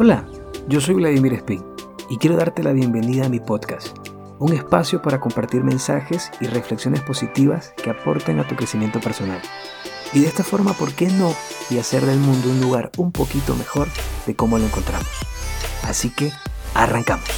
Hola, yo soy Vladimir Spin y quiero darte la bienvenida a mi podcast, un espacio para compartir mensajes y reflexiones positivas que aporten a tu crecimiento personal. Y de esta forma, ¿por qué no? Y hacer del mundo un lugar un poquito mejor de cómo lo encontramos. Así que, arrancamos.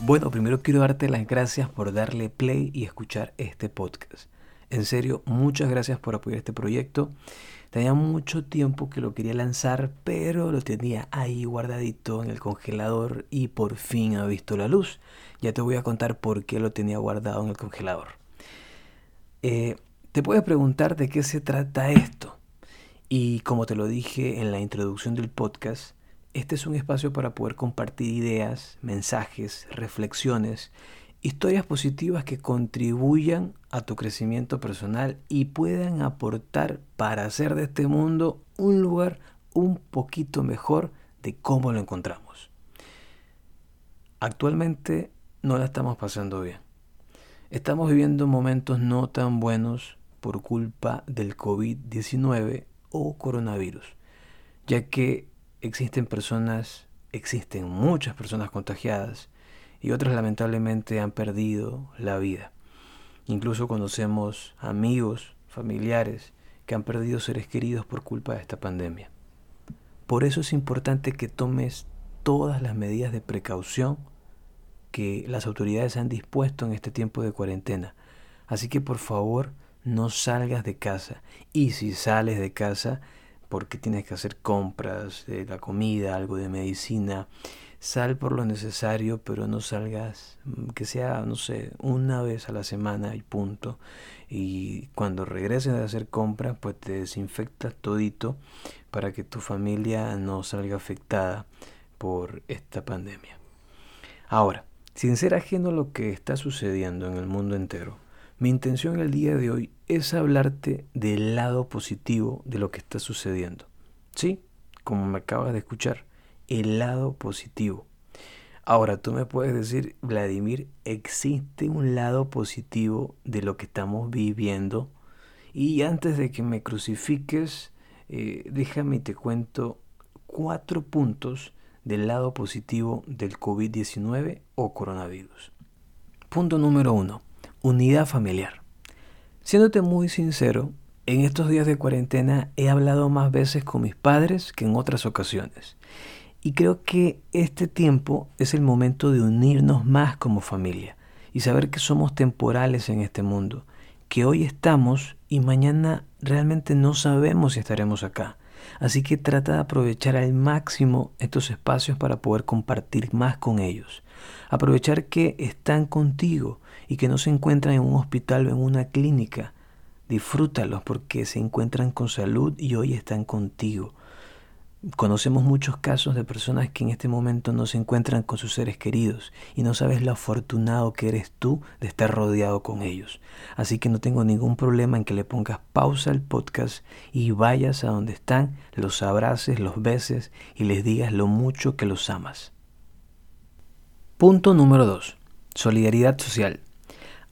Bueno, primero quiero darte las gracias por darle play y escuchar este podcast. En serio, muchas gracias por apoyar este proyecto. Tenía mucho tiempo que lo quería lanzar, pero lo tenía ahí guardadito en el congelador y por fin ha visto la luz. Ya te voy a contar por qué lo tenía guardado en el congelador. Eh, te puedes preguntar de qué se trata esto. Y como te lo dije en la introducción del podcast, este es un espacio para poder compartir ideas, mensajes, reflexiones, historias positivas que contribuyan a tu crecimiento personal y puedan aportar para hacer de este mundo un lugar un poquito mejor de cómo lo encontramos. Actualmente no la estamos pasando bien. Estamos viviendo momentos no tan buenos por culpa del COVID-19 o coronavirus, ya que existen personas, existen muchas personas contagiadas y otras lamentablemente han perdido la vida. Incluso conocemos amigos, familiares que han perdido seres queridos por culpa de esta pandemia. Por eso es importante que tomes todas las medidas de precaución que las autoridades han dispuesto en este tiempo de cuarentena. Así que por favor no salgas de casa y si sales de casa porque tienes que hacer compras de la comida, algo de medicina. Sal por lo necesario, pero no salgas, mm, que sea, no sé, una vez a la semana y punto. Y cuando regreses a hacer compras, pues te desinfectas todito para que tu familia no salga afectada por esta pandemia. Ahora, sin ser ajeno a lo que está sucediendo en el mundo entero, mi intención el día de hoy es hablarte del lado positivo de lo que está sucediendo. Sí, como me acabas de escuchar, el lado positivo. Ahora tú me puedes decir, Vladimir, ¿existe un lado positivo de lo que estamos viviendo? Y antes de que me crucifiques, eh, déjame y te cuento cuatro puntos del lado positivo del COVID-19 o coronavirus. Punto número uno unidad familiar. Siéndote muy sincero, en estos días de cuarentena he hablado más veces con mis padres que en otras ocasiones. Y creo que este tiempo es el momento de unirnos más como familia y saber que somos temporales en este mundo, que hoy estamos y mañana realmente no sabemos si estaremos acá. Así que trata de aprovechar al máximo estos espacios para poder compartir más con ellos. Aprovechar que están contigo y que no se encuentran en un hospital o en una clínica. Disfrútalos porque se encuentran con salud y hoy están contigo. Conocemos muchos casos de personas que en este momento no se encuentran con sus seres queridos y no sabes lo afortunado que eres tú de estar rodeado con ellos. Así que no tengo ningún problema en que le pongas pausa al podcast y vayas a donde están, los abraces, los beses y les digas lo mucho que los amas. Punto número 2. Solidaridad social.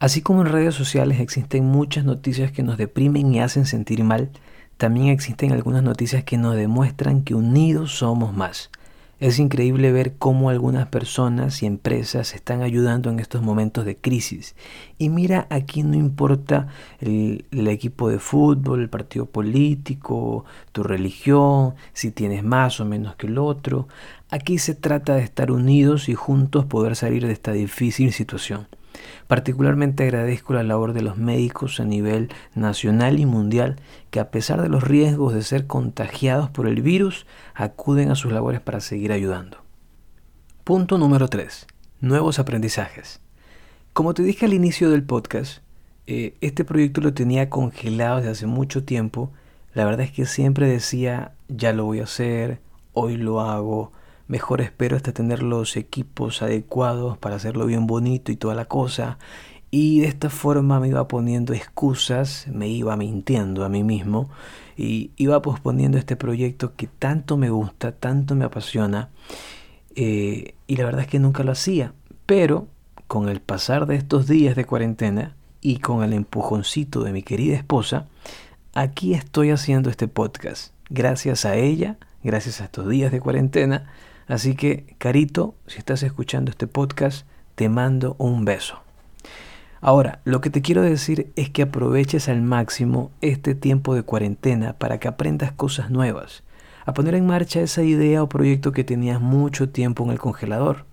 Así como en redes sociales existen muchas noticias que nos deprimen y hacen sentir mal, también existen algunas noticias que nos demuestran que unidos somos más. Es increíble ver cómo algunas personas y empresas están ayudando en estos momentos de crisis. Y mira, aquí no importa el, el, equipo de fútbol, el partido político, tu religión, si tienes más o menos que el otro. Aquí se trata de estar unidos y juntos poder salir de esta difícil situación. Particularmente agradezco la labor de los médicos a nivel nacional y mundial que a pesar de los riesgos de ser contagiados por el virus, acuden a sus labores para seguir ayudando. Punto número 3. Nuevos aprendizajes. Como te dije al inicio del podcast, eh, este proyecto lo tenía congelado desde hace mucho tiempo. La verdad es que siempre decía, ya lo voy a hacer, hoy lo hago, mejor espero hasta tener los equipos adecuados para hacerlo bien bonito y toda la cosa. Y de esta forma me iba poniendo excusas, me iba mintiendo a mí mismo y iba posponiendo este proyecto que tanto me gusta, tanto me apasiona. Eh, y la verdad es que nunca lo hacía. Pero con el pasar de estos días de cuarentena y con el empujoncito de mi querida esposa, aquí estoy haciendo este podcast. Gracias a ella, gracias a estos días de cuarentena. Así que, Carito, si estás escuchando este podcast, te mando un beso. Ahora, lo que te quiero decir es que aproveches al máximo este tiempo de cuarentena para que aprendas cosas nuevas, a poner en marcha esa idea o proyecto que tenías mucho tiempo en el congelador.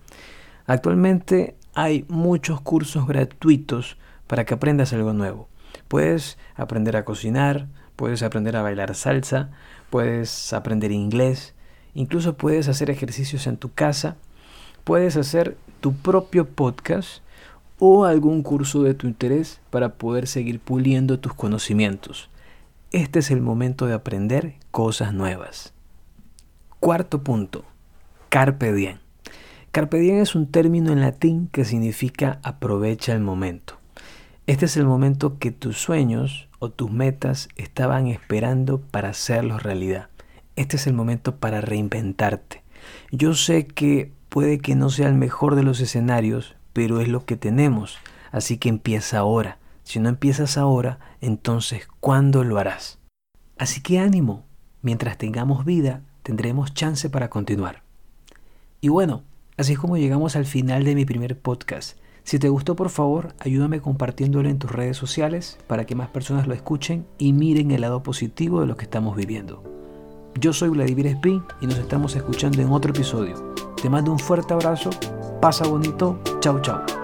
Actualmente hay muchos cursos gratuitos para que aprendas algo nuevo. Puedes aprender a cocinar, puedes aprender a bailar salsa, puedes aprender inglés, incluso puedes hacer ejercicios en tu casa, puedes hacer tu propio podcast o algún curso de tu interés para poder seguir puliendo tus conocimientos. Este es el momento de aprender cosas nuevas. Cuarto punto. Carpe diem. Carpe diem es un término en latín que significa aprovecha el momento. Este es el momento que tus sueños o tus metas estaban esperando para hacerlos realidad. Este es el momento para reinventarte. Yo sé que puede que no sea el mejor de los escenarios, pero es lo que tenemos. Así que empieza ahora. Si no empiezas ahora, entonces ¿cuándo lo harás? Así que ánimo. Mientras tengamos vida, tendremos chance para continuar. Y bueno, así es como llegamos al final de mi primer podcast. Si te gustó, por favor, ayúdame compartiéndolo en tus redes sociales para que más personas lo escuchen y miren el lado positivo de lo que estamos viviendo. Yo soy Vladimir Spin y nos estamos escuchando en otro episodio. Te mando un fuerte abrazo Pasa bonito. Chau, chau.